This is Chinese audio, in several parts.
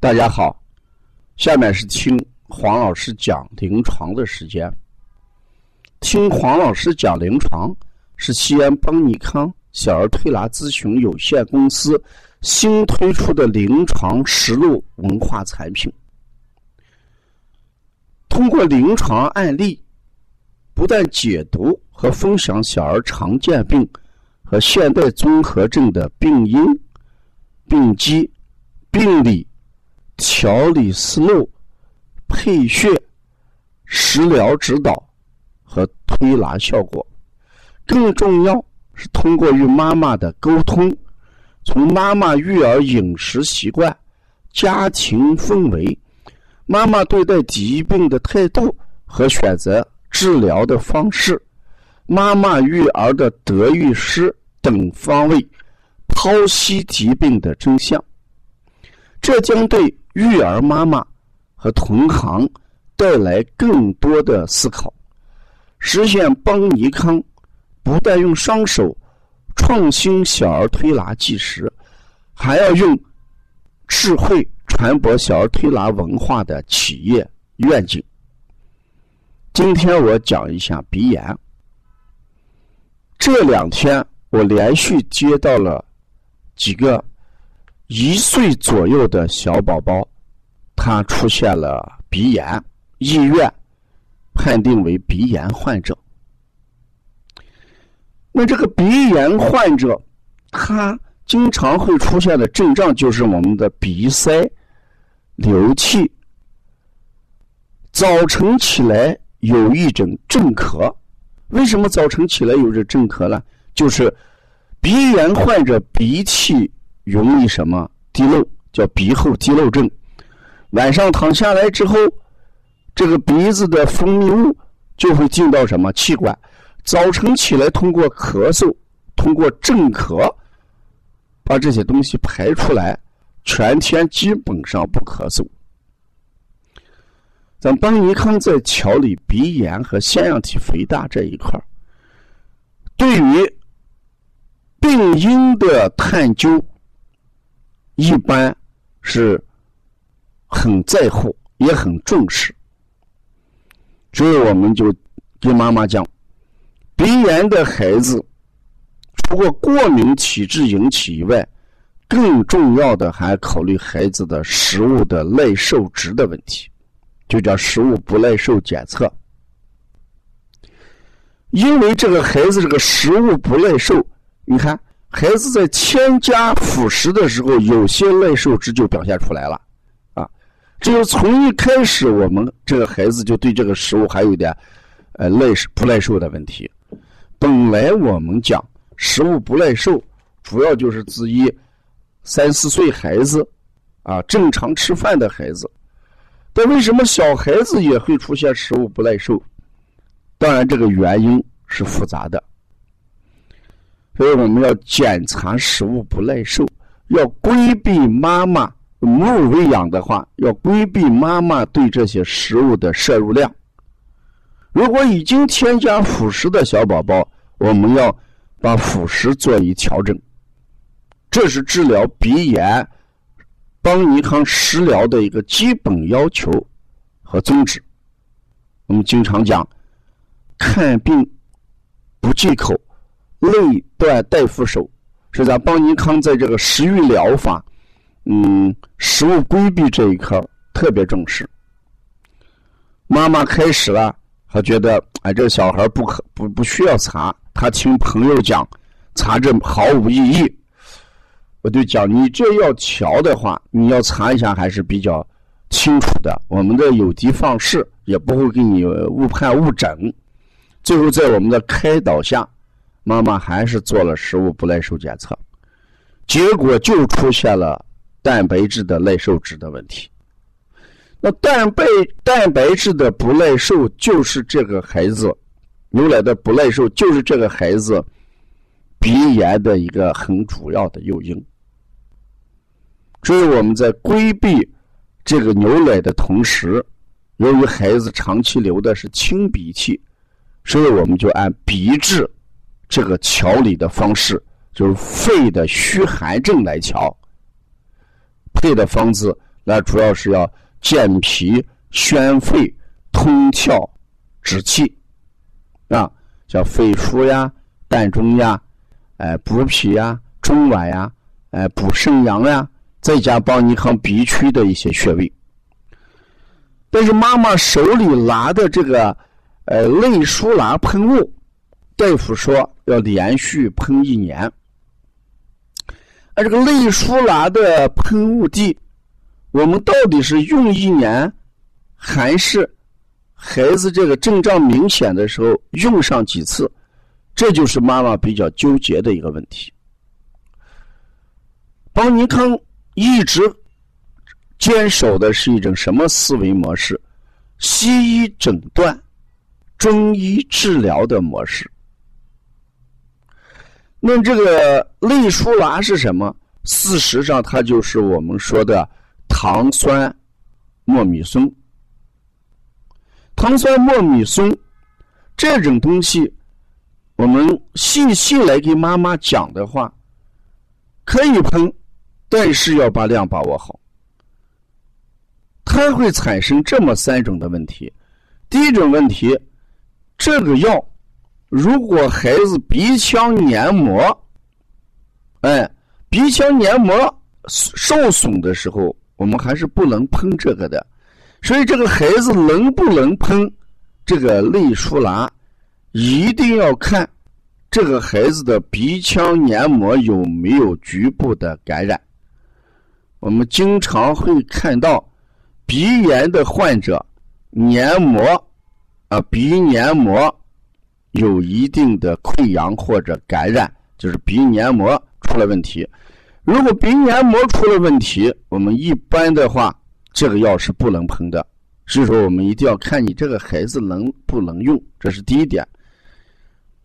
大家好，下面是听黄老师讲临床的时间。听黄老师讲临床是西安邦尼康小儿推拿咨询有限公司新推出的临床实录文化产品。通过临床案例，不但解读和分享小儿常见病和现代综合症的病因、病机、病理。调理思路、配穴、食疗指导和推拿效果，更重要是通过与妈妈的沟通，从妈妈育儿饮食习惯、家庭氛围、妈妈对待疾病的态度和选择治疗的方式、妈妈育儿的德育师等方位，剖析疾病的真相。这将对。育儿妈妈和同行带来更多的思考，实现邦尼康不但用双手创新小儿推拿技术，还要用智慧传播小儿推拿文化的企业愿景。今天我讲一下鼻炎。这两天我连续接到了几个。一岁左右的小宝宝，他出现了鼻炎，医院判定为鼻炎患者。那这个鼻炎患者，他经常会出现的症状就是我们的鼻塞、流涕，早晨起来有一种阵咳。为什么早晨起来有这阵咳呢？就是鼻炎患者鼻涕。容易什么滴漏，叫鼻后滴漏症。晚上躺下来之后，这个鼻子的分泌物就会进到什么气管？早晨起来通过咳嗽，通过镇咳，把这些东西排出来，全天基本上不咳嗽。咱邦尼康在调理鼻炎和腺样体肥大这一块对于病因的探究。一般是很在乎，也很重视，所以我们就跟妈妈讲，鼻炎的孩子，除过过敏体质引起以外，更重要的还考虑孩子的食物的耐受值的问题，就叫食物不耐受检测。因为这个孩子这个食物不耐受，你看。孩子在添加辅食的时候，有些耐受值就表现出来了，啊，只有从一开始，我们这个孩子就对这个食物还有点，呃，耐不耐受的问题。本来我们讲食物不耐受，主要就是指一三四岁孩子，啊，正常吃饭的孩子。但为什么小孩子也会出现食物不耐受？当然，这个原因是复杂的。所以我们要检查食物不耐受，要规避妈妈母乳喂养的话，要规避妈妈对这些食物的摄入量。如果已经添加辅食的小宝宝，我们要把辅食做一调整。这是治疗鼻炎帮尼康食疗的一个基本要求和宗旨。我们经常讲，看病不忌口。内断带扶手，是咱邦尼康在这个食欲疗法，嗯，食物规避这一块特别重视。妈妈开始了，还觉得哎，这小孩不可不不需要查，他听朋友讲，查这毫无意义。我就讲，你这要调的话，你要查一下还是比较清楚的。我们的有的放矢，也不会给你误判误诊。最后在我们的开导下。妈妈还是做了食物不耐受检测，结果就出现了蛋白质的耐受值的问题。那蛋白蛋白质的不耐受，就是这个孩子牛奶的不耐受，就是这个孩子鼻炎的一个很主要的诱因。所以我们在规避这个牛奶的同时，由于孩子长期流的是清鼻涕，所以我们就按鼻质。这个调理的方式就是肺的虚寒症来调，配的方子那主要是要健脾、宣肺、通窍、止气啊，像肺腧呀、膻中呀、哎补脾呀、中脘呀、哎补肾阳呀，再加帮你康鼻区的一些穴位。但是妈妈手里拿的这个呃类舒拿喷雾，大夫说要连续喷一年。而这个类舒拿的喷雾剂，我们到底是用一年，还是孩子这个症状明显的时候用上几次？这就是妈妈比较纠结的一个问题。邦尼康一直。坚守的是一种什么思维模式？西医诊断、中医治疗的模式。那这个类舒拉是什么？事实上，它就是我们说的糖酸莫米松。糖酸莫米松这种东西，我们细细来给妈妈讲的话，可以喷，但是要把量把握好。它会产生这么三种的问题。第一种问题，这个药如果孩子鼻腔黏膜，哎，鼻腔黏膜受损的时候，我们还是不能喷这个的。所以，这个孩子能不能喷这个类舒拉，一定要看这个孩子的鼻腔黏膜有没有局部的感染。我们经常会看到。鼻炎的患者，黏膜啊，鼻黏膜有一定的溃疡或者感染，就是鼻黏膜出了问题。如果鼻黏膜出了问题，我们一般的话，这个药是不能喷的。所以说，我们一定要看你这个孩子能不能用，这是第一点。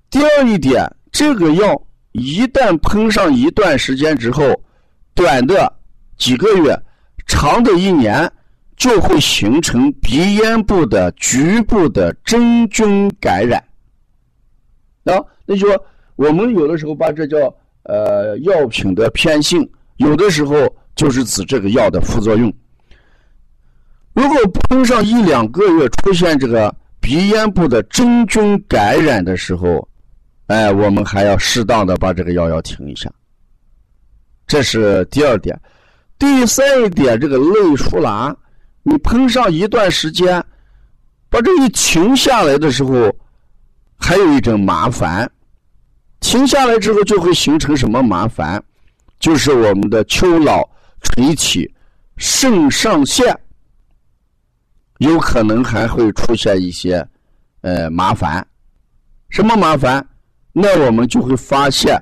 第二一点，这个药一旦喷上一段时间之后，短的几个月，长的一年。就会形成鼻咽部的局部的真菌感染，啊，那就说我们有的时候把这叫呃药品的偏性，有的时候就是指这个药的副作用。如果喷上一两个月出现这个鼻咽部的真菌感染的时候，哎，我们还要适当的把这个药要停一下。这是第二点，第三一点，这个类舒拉。你喷上一段时间，把这一停下来的时候，还有一种麻烦。停下来之后就会形成什么麻烦？就是我们的丘脑垂体、肾上腺有可能还会出现一些呃麻烦。什么麻烦？那我们就会发现，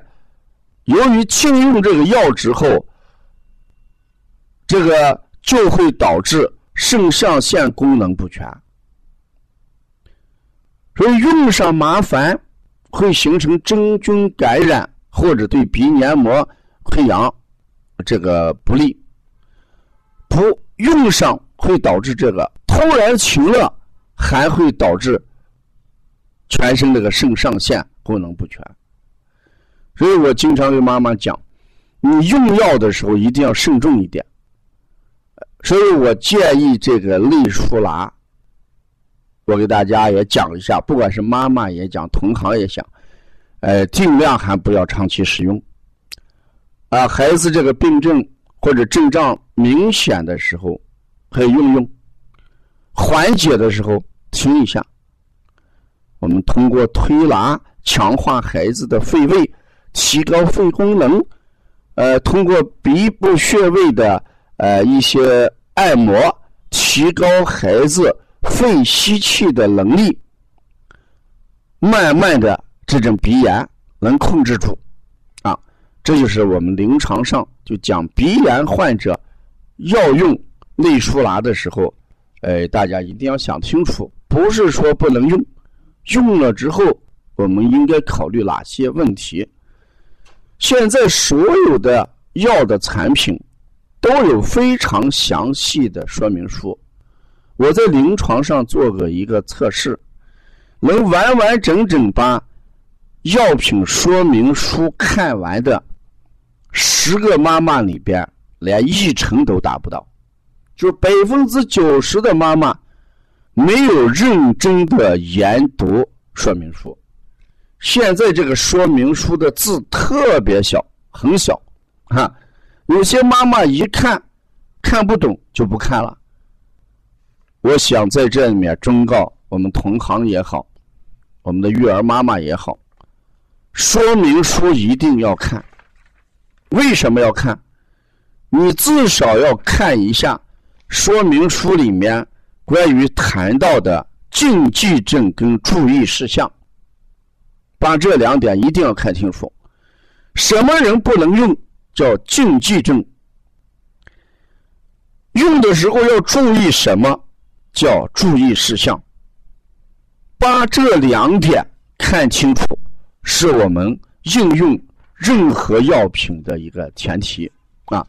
由于禁用这个药之后，这个就会导致。肾上腺功能不全，所以用上麻烦，会形成真菌感染或者对鼻黏膜溃疡这个不利。不用上会导致这个突然停了，还会导致全身这个肾上腺功能不全。所以我经常跟妈妈讲，你用药的时候一定要慎重一点。所以我建议这个类舒拉，我给大家也讲一下，不管是妈妈也讲，同行也讲，呃，尽量还不要长期使用。啊，孩子这个病症或者症状明显的时候可以用用，缓解的时候停一下。我们通过推拿强化孩子的肺胃，提高肺功能，呃，通过鼻部穴位的。呃，一些按摩提高孩子肺吸气的能力，慢慢的这种鼻炎能控制住，啊，这就是我们临床上就讲鼻炎患者要用内舒拉的时候，呃，大家一定要想清楚，不是说不能用，用了之后我们应该考虑哪些问题。现在所有的药的产品。都有非常详细的说明书，我在临床上做过一个测试，能完完整整把药品说明书看完的十个妈妈里边，连一成都达不到。就是百分之九十的妈妈没有认真的研读说明书。现在这个说明书的字特别小，很小，啊，有些妈妈一看看不懂就不看了。我想在这里面忠告我们同行也好，我们的育儿妈妈也好，说明书一定要看。为什么要看？你至少要看一下说明书里面关于谈到的禁忌症跟注意事项。把这两点一定要看清楚，什么人不能用？叫禁忌症。用的时候要注意什么？叫注意事项。把这两点看清楚，是我们应用任何药品的一个前提啊。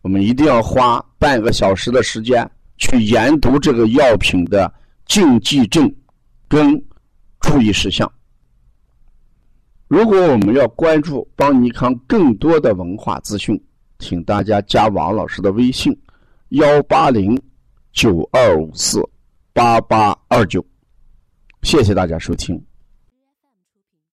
我们一定要花半个小时的时间去研读这个药品的禁忌症跟注意事项。如果我们要关注邦尼康更多的文化资讯，请大家加王老师的微信：幺八零九二五四八八二九。谢谢大家收听。